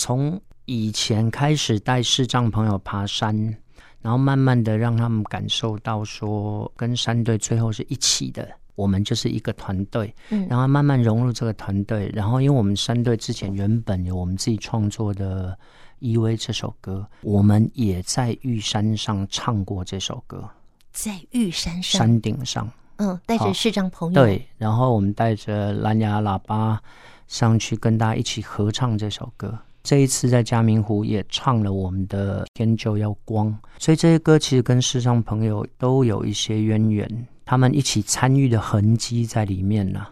从以前开始带视障朋友爬山，然后慢慢的让他们感受到说，跟山队最后是一起的，我们就是一个团队。嗯，然后慢慢融入这个团队，然后因为我们山队之前原本有我们自己创作的《依偎》这首歌，我们也在玉山上唱过这首歌，在玉山上山顶上。嗯，带着视障朋友。对，然后我们带着蓝牙喇叭上去跟大家一起合唱这首歌。这一次在嘉明湖也唱了我们的《天就要光》，所以这些歌其实跟世上朋友都有一些渊源，他们一起参与的痕迹在里面呢、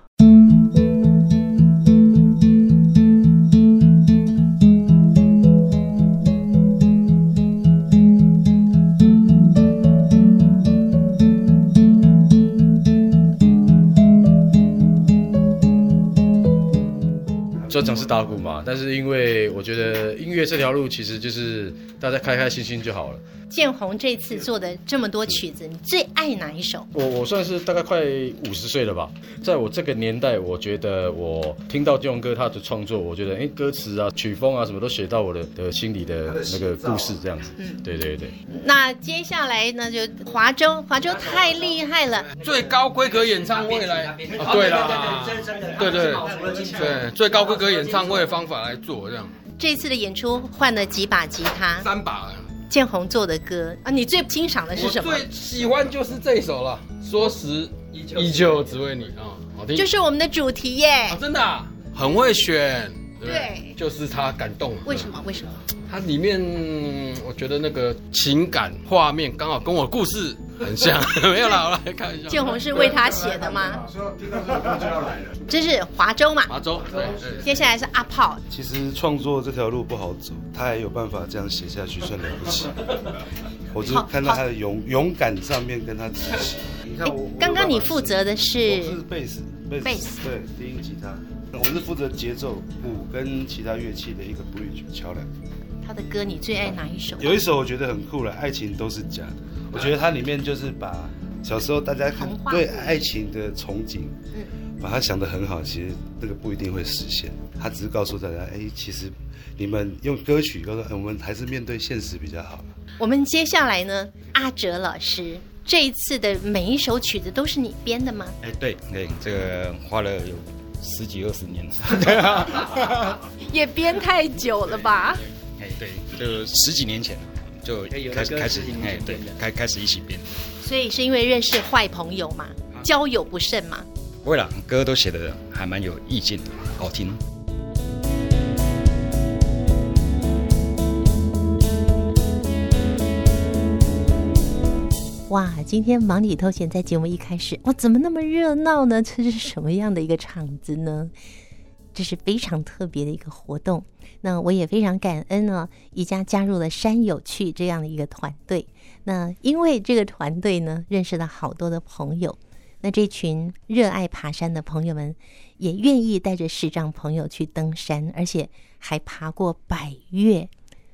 专长是打鼓嘛，但是因为我觉得音乐这条路其实就是大家开开心心就好了。建宏这次做的这么多曲子，你最爱哪一首？我我算是大概快五十岁了吧，在我这个年代，我觉得我听到建宏哥他的创作，我觉得哎，歌词啊、曲风啊什么都写到我的的心里的那个故事这样子。嗯，对对对。那接下来呢，就华州，华州太厉害了，最高规格演唱会来。啊、对啦，对对对，最高规格演唱会的方法来做这样。这次的演出换了几把吉他？三把。建宏做的歌啊，你最欣赏的是什么？我最喜欢就是这一首了，说时依旧只为你啊，好听。就是我们的主题耶，啊、真的、啊、很会选，对，对就是他感动。为什么？为什么？它里面我觉得那个情感画面刚好跟我故事很像，没有啦，我来看一下。建宏是为他写的吗？这是华州嘛？华州，对。接下来是阿炮。其实创作这条路不好走，他还有办法这样写下去，算了不起。我就看到他的勇勇敢上面跟他支持。你看我，刚刚你负责的是？我是贝斯，贝斯，对，低音吉他。我是负责节奏鼓跟其他乐器的一个 bridge 桥梁。他的歌你最爱哪一首？有一首我觉得很酷了，《爱情都是假的》。我觉得它里面就是把小时候大家对爱情的憧憬，嗯，把它想得很好。其实这个不一定会实现，他只是告诉大家，哎，其实你们用歌曲告诉我们，还是面对现实比较好。我们接下来呢，阿哲老师这一次的每一首曲子都是你编的吗？哎，对对，这个花了有十几二十年了，也编太久了吧？哎，对，就十几年前就开始开始，哎，对，开开始一起编。所以是因为认识坏朋友嘛，交友不慎嘛？不会啦，歌都写的还蛮有意境的，好听。哇，今天忙里偷闲在节目一开始，哇，怎么那么热闹呢？这是什么样的一个场子呢？这是非常特别的一个活动。那我也非常感恩呢，宜家加入了山有趣这样的一个团队。那因为这个团队呢，认识了好多的朋友。那这群热爱爬山的朋友们，也愿意带着视障朋友去登山，而且还爬过百岳。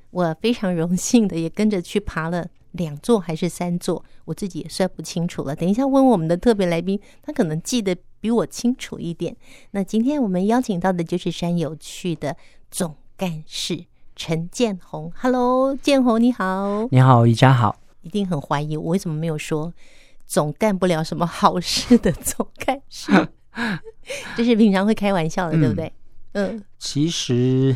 我非常荣幸的也跟着去爬了两座还是三座，我自己也算不清楚了。等一下问我们的特别来宾，他可能记得比我清楚一点。那今天我们邀请到的就是山有趣的总干事陈建宏，Hello，建宏你好，你好，宜家好，一定很怀疑我为什么没有说总干不了什么好事的总干事，这是平常会开玩笑的，嗯、对不对？嗯，其实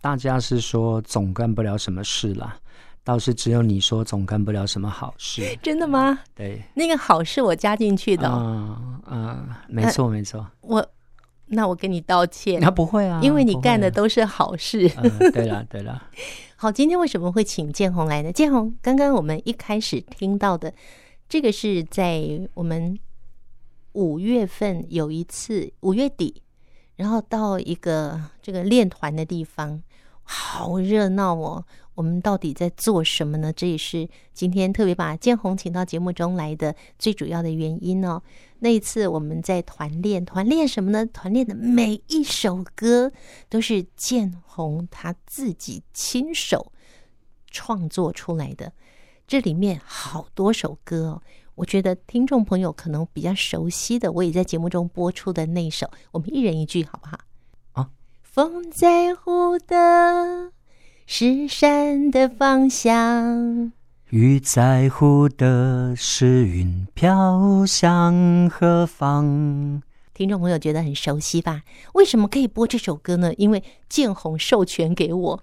大家是说总干不了什么事啦，倒是只有你说总干不了什么好事，真的吗？对，那个好事我加进去的、哦，嗯嗯，没错、啊、没错，我。那我跟你道歉。那不会啊，因为你干的都是好事。对 了，对了。好，今天为什么会请建红来呢？建红，刚刚我们一开始听到的，这个是在我们五月份有一次五月底，然后到一个这个练团的地方，好热闹哦。我们到底在做什么呢？这也是今天特别把建宏请到节目中来的最主要的原因哦。那一次我们在团练，团练什么呢？团练的每一首歌都是建宏他自己亲手创作出来的。这里面好多首歌哦，我觉得听众朋友可能比较熟悉的，我也在节目中播出的那首，我们一人一句好不好？啊风在呼的是山的方向，雨在乎的是云飘向何方。听众朋友觉得很熟悉吧？为什么可以播这首歌呢？因为建宏授权给我，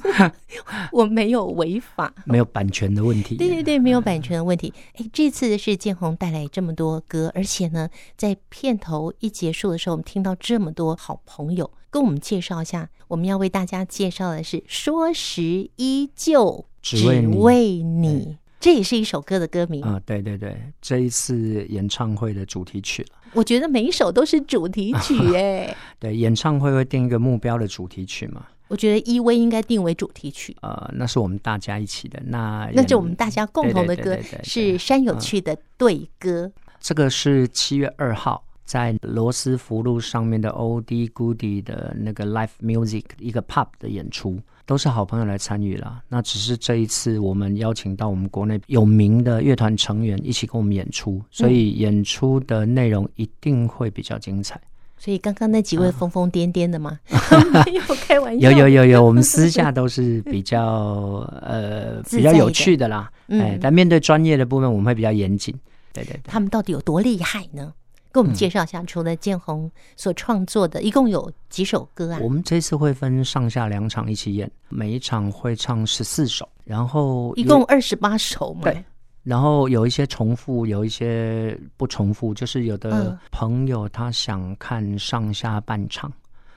我没有违法，没有版权的问题。对对对，没有版权的问题。哎，这次是建宏带来这么多歌，而且呢，在片头一结束的时候，我们听到这么多好朋友跟我们介绍一下。我们要为大家介绍的是《说时依旧只为你》，这也是一首歌的歌名啊！对对对，这一次演唱会的主题曲了。我觉得每一首都是主题曲 哎。对，演唱会会定一个目标的主题曲嘛？我觉得依偎应该定为主题曲。呃，那是我们大家一起的，那那就我们大家共同的歌是山有趣的对歌。嗯、这个是七月二号在罗斯福路上面的 Oldie Goodie 的那个 Live Music 一个 Pub 的演出。都是好朋友来参与了，那只是这一次我们邀请到我们国内有名的乐团成员一起跟我们演出，所以演出的内容一定会比较精彩。所以刚刚那几位疯疯癫癫的吗？没有开玩笑，有有有有，我们私下都是比较 呃比较有趣的啦，哎，但面对专业的部分，我们会比较严谨。对对对，他们到底有多厉害呢？给我们介绍一下，除了建宏所创作的，一共有几首歌啊？我们这次会分上下两场一起演，每一场会唱十四首，然后一共二十八首嘛。对，然后有一些重复，有一些不重复，就是有的朋友他想看上下半场，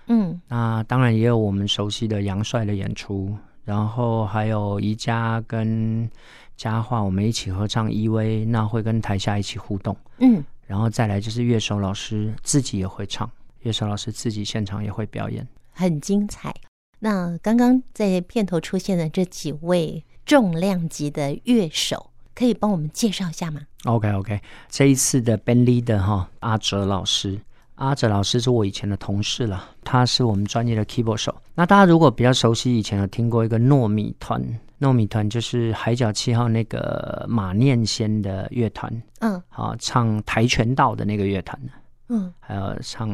嗯，那当然也有我们熟悉的杨帅的演出，然后还有宜家跟佳话，我们一起合唱《依偎》，那会跟台下一起互动，嗯。然后再来就是乐手老师自己也会唱，乐手老师自己现场也会表演，很精彩。那刚刚在片头出现的这几位重量级的乐手，可以帮我们介绍一下吗？OK OK，这一次的 Band Leader 哈，阿哲老师，阿哲老师是我以前的同事了，他是我们专业的 Keyboard 手。那大家如果比较熟悉，以前有听过一个糯米团。糯米团就是海角七号那个马念先的乐团，嗯，好唱跆拳道的那个乐团，嗯，还有唱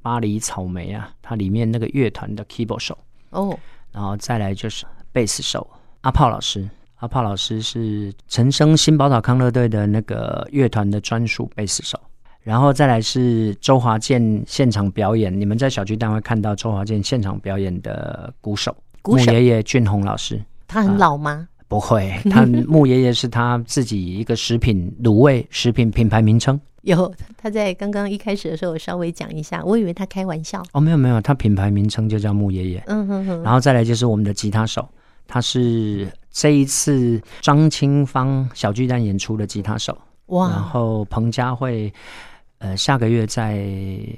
巴黎草莓啊，它里面那个乐团的 keyboard 手，哦，然后再来就是贝斯手阿炮老师，阿炮老师是陈升新宝岛康乐队的那个乐团的专属贝斯手，然后再来是周华健现场表演，你们在小巨蛋会看到周华健现场表演的鼓手，鼓手木爷爷俊宏老师。他很老吗？啊、不会，他木爷爷是他自己一个食品卤味食品品牌名称。有他在刚刚一开始的时候，我稍微讲一下，我以为他开玩笑。哦，没有没有，他品牌名称就叫木爷爷。嗯哼哼。然后再来就是我们的吉他手，他是这一次张清芳小巨蛋演出的吉他手。哇。然后彭佳慧，呃，下个月在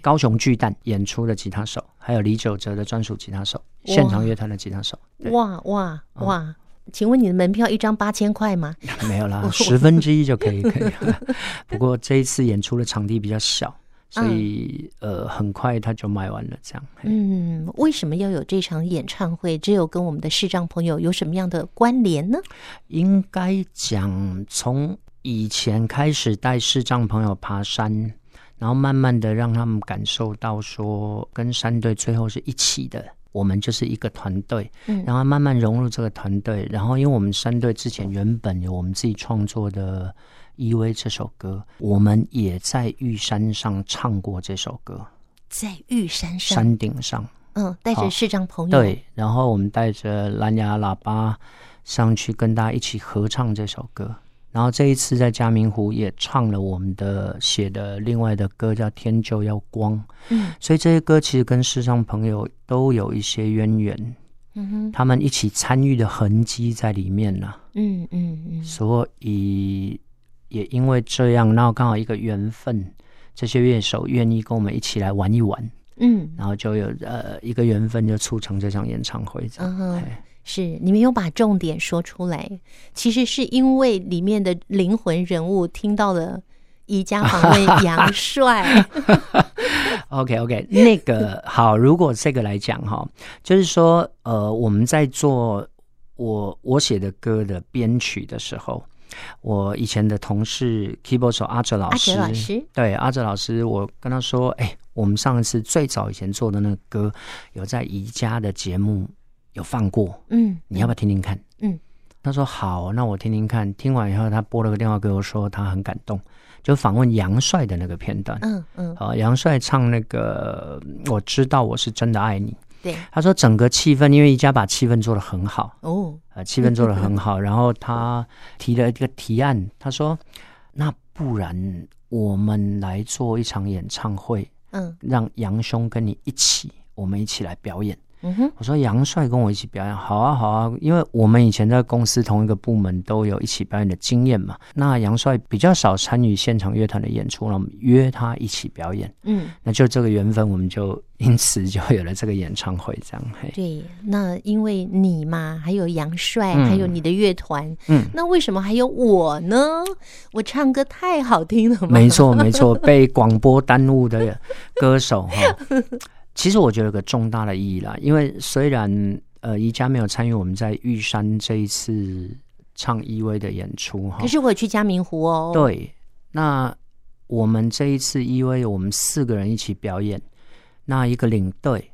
高雄巨蛋演出的吉他手，还有李玖哲的专属吉他手。现场乐团的吉他手，哇哇哇！嗯、请问你的门票一张八千块吗？没有啦，十分之一就可以可以。不过这一次演出的场地比较小，所以、嗯、呃，很快他就卖完了。这样，嗯，为什么要有这场演唱会？只有跟我们的视障朋友有什么样的关联呢？应该讲，从以前开始带视障朋友爬山，然后慢慢的让他们感受到说，跟山队最后是一起的。我们就是一个团队，嗯然后慢慢融入这个团队。然后，因为我们山队之前原本有我们自己创作的《依偎》这首歌，我们也在玉山上唱过这首歌，在玉山上山顶上，嗯，带着视障朋友，对，然后我们带着蓝牙喇叭上去跟大家一起合唱这首歌。然后这一次在嘉明湖也唱了我们的写的另外的歌，叫《天就要光》。嗯，所以这些歌其实跟世上朋友都有一些渊源。嗯哼，他们一起参与的痕迹在里面呢。嗯嗯嗯。所以也因为这样，然后刚好一个缘分，这些乐手愿意跟我们一起来玩一玩。嗯，然后就有呃一个缘分，就促成这场演唱会这样。嗯哼。是，你没有把重点说出来，其实是因为里面的灵魂人物听到了宜家访问杨帅。OK OK，那个好，如果这个来讲哈，就是说呃，我们在做我我写的歌的编曲的时候，我以前的同事 Keyboard 手阿哲老师，阿哲老师，对阿哲老师，我跟他说，哎。我们上一次最早以前做的那个歌，有在宜家的节目有放过，嗯，你要不要听听看？嗯，他说好，那我听听看。听完以后，他拨了个电话给我说，他很感动，就访问杨帅的那个片段。嗯嗯，好，杨帅唱那个我知道我是真的爱你。对，他说整个气氛，因为宜家把气氛做得很好哦，呃，气氛做得很好。然后他提了一个提案，他说：“那不然我们来做一场演唱会，嗯，让杨兄跟你一起，我们一起来表演。”嗯哼，我说杨帅跟我一起表演，好啊好啊，因为我们以前在公司同一个部门都有一起表演的经验嘛。那杨帅比较少参与现场乐团的演出，那我们约他一起表演，嗯，那就这个缘分，我们就因此就有了这个演唱会，这样。嘿，对，那因为你嘛，还有杨帅，还有你的乐团，嗯，那为什么还有我呢？我唱歌太好听了吗？没错没错，被广播耽误的歌手哈。其实我觉得有个重大的意义啦，因为虽然呃宜家没有参与我们在玉山这一次唱依偎的演出哈，可是我去嘉明湖哦。对，那我们这一次依偎我们四个人一起表演，那一个领队，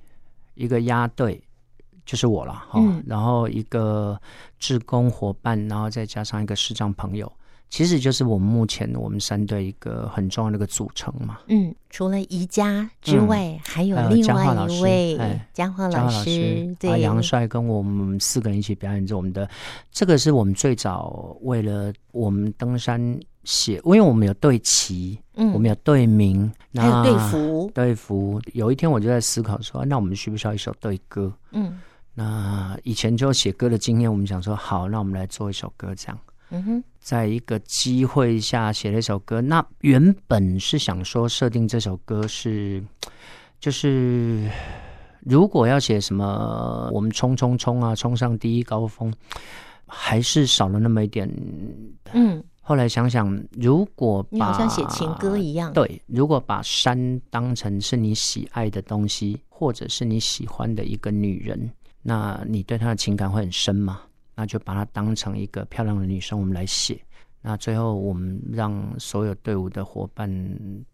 一个押队，就是我了哈，嗯、然后一个志工伙伴，然后再加上一个视障朋友。其实就是我们目前我们三队一个很重要的一个组成嘛。嗯，除了宜家之外，嗯、还有另外一位嘉华老师，老师对，杨帅跟我们四个人一起表演着我们的。这个是我们最早为了我们登山写，因为我们有队旗，嗯，我们有队名，还有队服，队服。有一天我就在思考说，那我们需不需要一首队歌？嗯，那以前就写歌的经验，我们想说好，那我们来做一首歌这样。嗯哼，在一个机会下写了一首歌。那原本是想说设定这首歌是，就是如果要写什么，我们冲冲冲啊，冲上第一高峰，还是少了那么一点。嗯，后来想想，如果把，你好像写情歌一样，对，如果把山当成是你喜爱的东西，或者是你喜欢的一个女人，那你对她的情感会很深吗？那就把它当成一个漂亮的女生，我们来写。那最后，我们让所有队伍的伙伴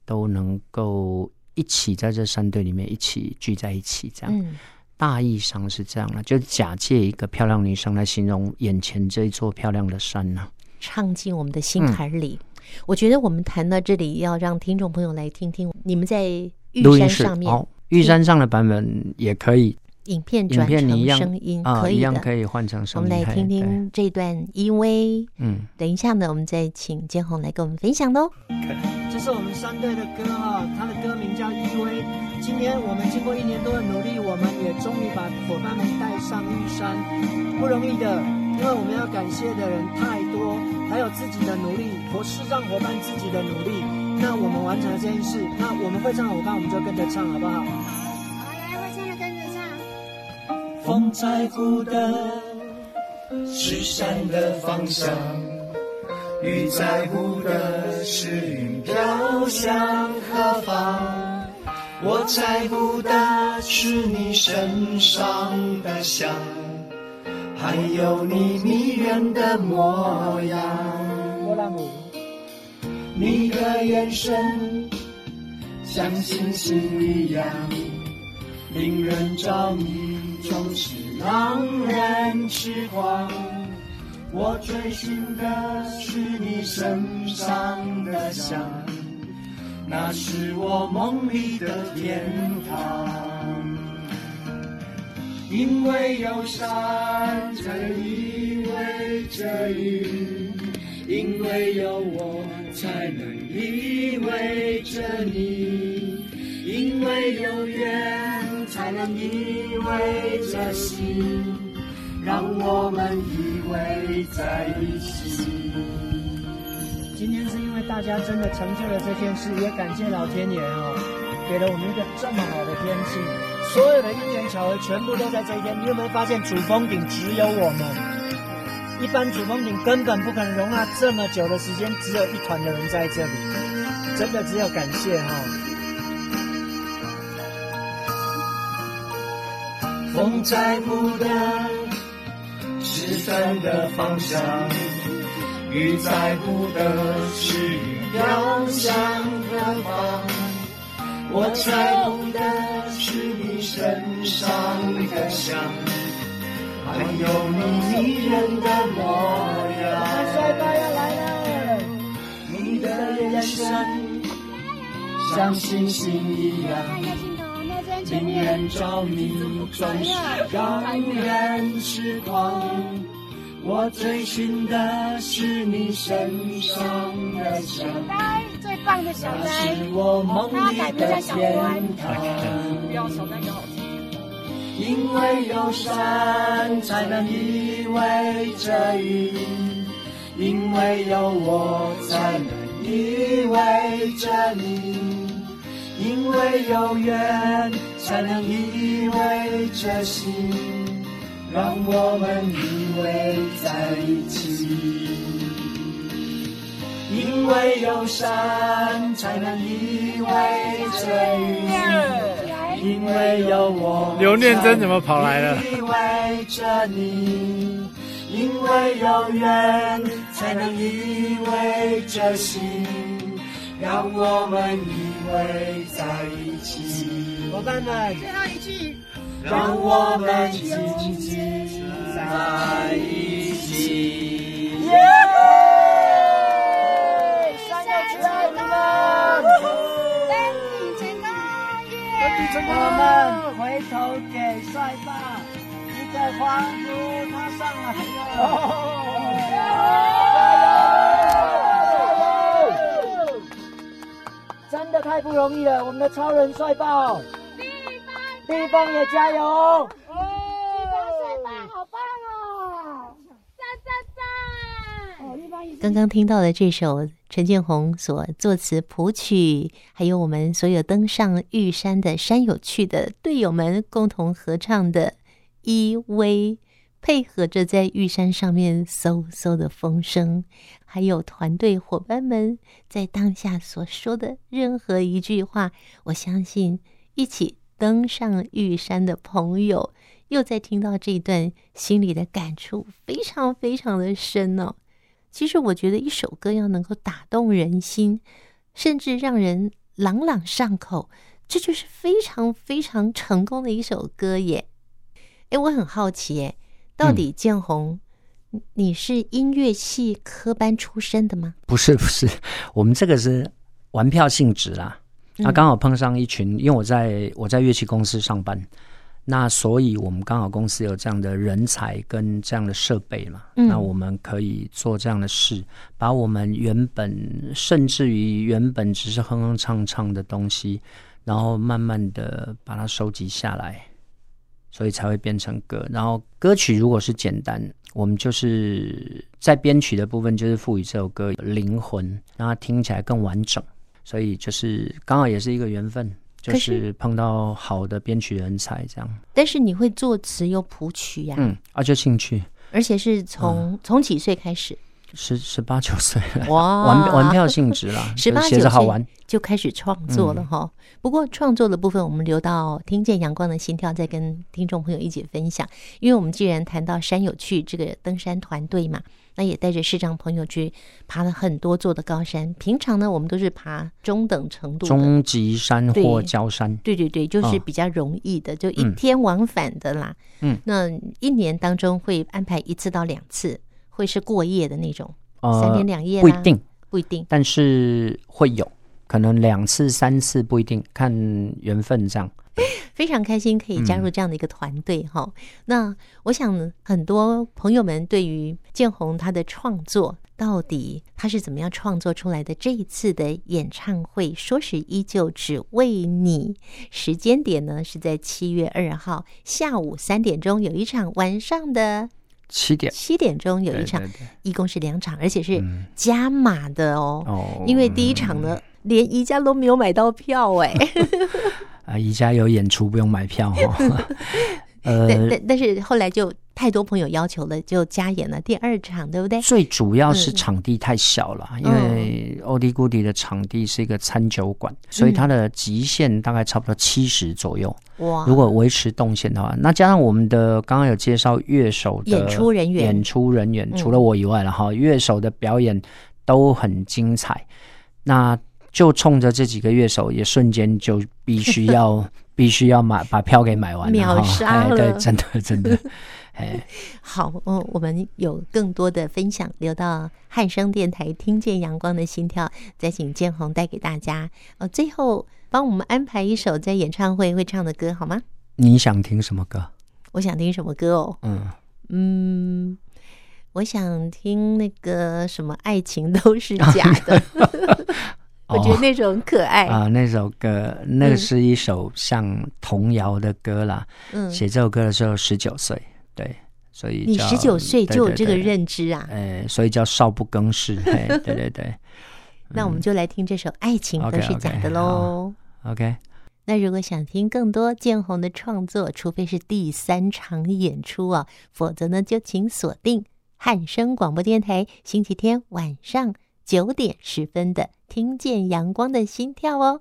都能够一起在这山队里面一起聚在一起，这样。嗯、大意上是这样的，就假借一个漂亮女生来形容眼前这一座漂亮的山呢，唱进我们的心坎里。嗯、我觉得我们谈到这里，要让听众朋友来听听你们在玉山上面，哦、玉山上的版本也可以。影片转成声音可以的，可以换成声音。我们来听听这段依偎。嗯，等一下呢，我们再请建宏来跟我们分享喽。这是我们三队的歌哈，他的歌名叫《依偎》。今天我们经过一年多的努力，我们也终于把伙伴们带上玉山，不容易的，因为我们要感谢的人太多，还有自己的努力和视障伙伴自己的努力。那我们完成了这件事，那我们会唱的伙伴，我们就跟着唱，好不好？风在乎的是山的方向，雨在乎的是云飘向何方。我在乎的是你身上的香，还有你迷人的模样。你的眼神像星星一样，令人着迷。总是让人痴狂，我追寻的是你身上的香，那是我梦里的天堂。因为有山才能依偎着雨，因为有我才能依偎着你，因为有缘。才能依偎着心，让我们依偎在一起。今天是因为大家真的成就了这件事，也感谢老天爷哦，给了我们一个这么好的天气，所有的因缘巧合全部都在这一天。你有没有发现主峰顶只有我们？一般主峰顶根本不可能容纳这么久的时间，只有一团的人在这里，真的只有感谢哈、哦。风在乎的是山的方向，雨在乎的是雨飘向何方。我在乎的是你身上的香，还有你迷人的模样。你的眼神像星星一样，令人着迷，总是让人痴狂。我追寻的是你身上的香。放的小呆，他改名叫小乖。不要小呆就好听。因为有山才能依偎着云，因为有我才能依偎着你，因为有缘才能依偎着心，让我们依偎在一起。因为有山才能依偎着云，因为有我，刘念真怎么跑来了？依偎着你，因为有缘才能依偎着心，让我们依偎在一起。伙伴们，最后一句，让我们紧紧在一起。Yeah! 我们回头给帅爸一个欢呼，他上来了！真的太不容易了，我们的超人帅爆，地方也加油！刚刚听到的这首陈建宏所作词谱曲，还有我们所有登上玉山的山有趣的队友们共同合唱的《依偎》，配合着在玉山上面嗖嗖的风声，还有团队伙伴们在当下所说的任何一句话，我相信一起登上玉山的朋友又在听到这一段，心里的感触非常非常的深哦。其实我觉得一首歌要能够打动人心，甚至让人朗朗上口，这就是非常非常成功的一首歌耶。哎，我很好奇，耶，到底建宏，嗯、你是音乐系科班出身的吗？不是，不是，我们这个是玩票性质啦。啊，刚好碰上一群，因为我在我在乐器公司上班。那所以，我们刚好公司有这样的人才跟这样的设备嘛，嗯，那我们可以做这样的事，把我们原本甚至于原本只是哼哼唱唱的东西，然后慢慢的把它收集下来，所以才会变成歌。然后歌曲如果是简单，我们就是在编曲的部分就是赋予这首歌灵魂，让它听起来更完整。所以就是刚好也是一个缘分。就是碰到好的编曲人才这样，但是你会作词又谱曲呀？嗯，啊，就兴趣，而且是从从、嗯、几岁开始？十十八九岁了，哇，玩玩票性质啦，十八九岁就开始创作了哈、嗯。不过创作的部分，我们留到听见阳光的心跳再跟听众朋友一起分享。因为我们既然谈到山有趣这个登山团队嘛。那也带着视障朋友去爬了很多座的高山。平常呢，我们都是爬中等程度的中级山或郊山。对对对，就是比较容易的，哦、就一天往返的啦。嗯，那一年当中会安排一次到两次，会是过夜的那种，呃、三天两夜。不一定，不一定，但是会有可能两次、三次不一定，看缘分这样。非常开心可以加入这样的一个团队哈、嗯。那我想很多朋友们对于建宏他的创作，到底他是怎么样创作出来的？这一次的演唱会，说是依旧只为你，时间点呢是在七月二号下午三点钟有一场，晚上的七点。七点钟有一场，一共是两场，而且是加码的哦。哦，因为第一场呢，连宜家都没有买到票哎。啊，宜家有演出不用买票哦，呃，但但但是后来就太多朋友要求了，就加演了第二场，对不对？最主要是场地太小了，嗯、因为欧迪古迪的场地是一个餐酒馆，嗯，所以它的极限大概差不多七十左右。哇！如果维持动线的话，那加上我们的刚刚有介绍乐手的演出人员，演出人员除了我以外了哈，乐手的表演都很精彩。那就冲着这几个乐手，也瞬间就必须要 必须要买把票给买完，秒杀了，对，真的真的。哎，好，嗯，我们有更多的分享留到汉声电台，听见阳光的心跳，再请建宏带给大家。呃，最后帮我们安排一首在演唱会会唱的歌好吗？你想听什么歌？我想听什么歌哦？嗯嗯，我想听那个什么，爱情都是假的。我觉得那首很可爱啊，那首歌，那个是一首像童谣的歌啦。嗯，写这首歌的时候十九岁。对，所以你十九岁就有这个认知啊？哎，所以叫少不更事。对对对对，那我们就来听这首《爱情都是假的》喽。OK，那如果想听更多建宏的创作，除非是第三场演出啊，否则呢，就请锁定汉声广播电台星期天晚上九点十分的《听见阳光的心跳》哦。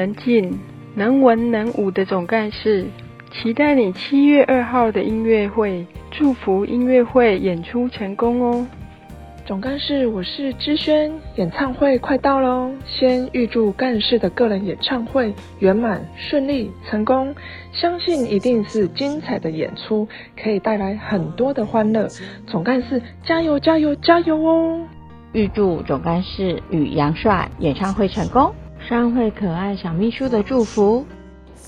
能静能文能武的总干事，期待你七月二号的音乐会，祝福音乐会演出成功哦。总干事，我是芝萱，演唱会快到喽，先预祝干事的个人演唱会圆满顺利成功，相信一定是精彩的演出，可以带来很多的欢乐。总干事加油加油加油哦！预祝总干事与杨帅演唱会成功。商会可爱小秘书的祝福。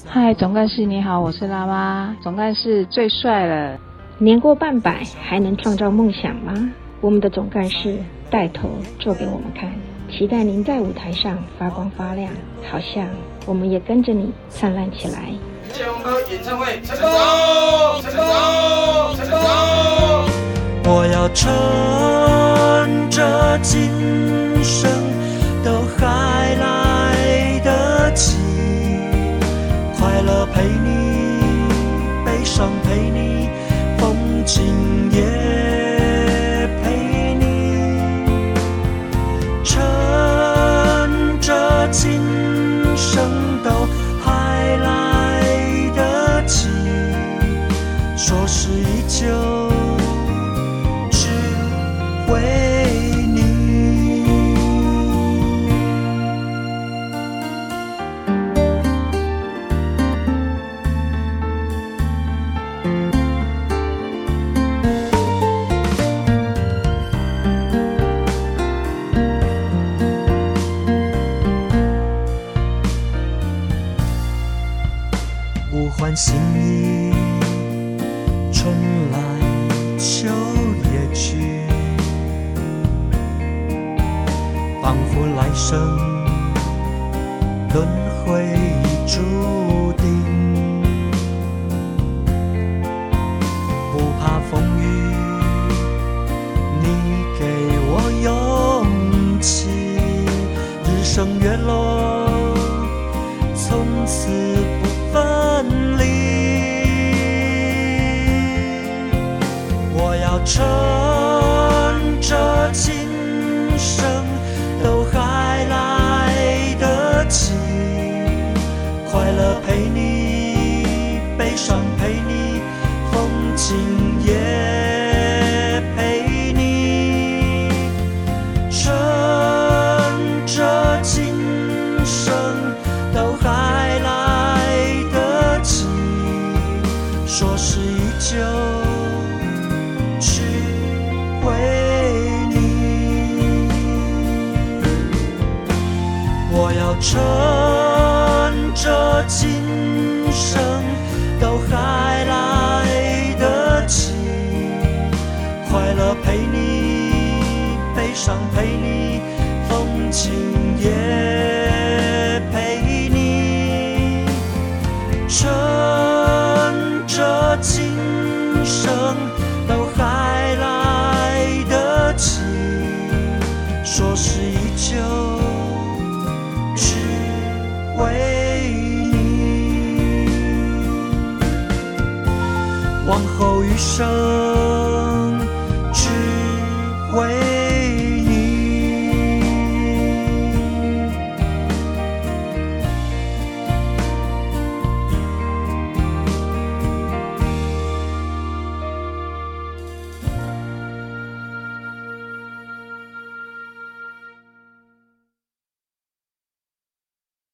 嗨，总干事你好，我是拉妈。总干事最帅了，年过半百还能创造梦想吗？我们的总干事带头做给我们看，期待您在舞台上发光发亮，好像我们也跟着你灿烂起来。谢谢哥演唱会成功，成功，成功！我要趁着今生都还乐陪你，悲伤陪你，风景也。心此不分离。我要趁着青。快乐陪你，悲伤陪你，风景也陪你。趁着今生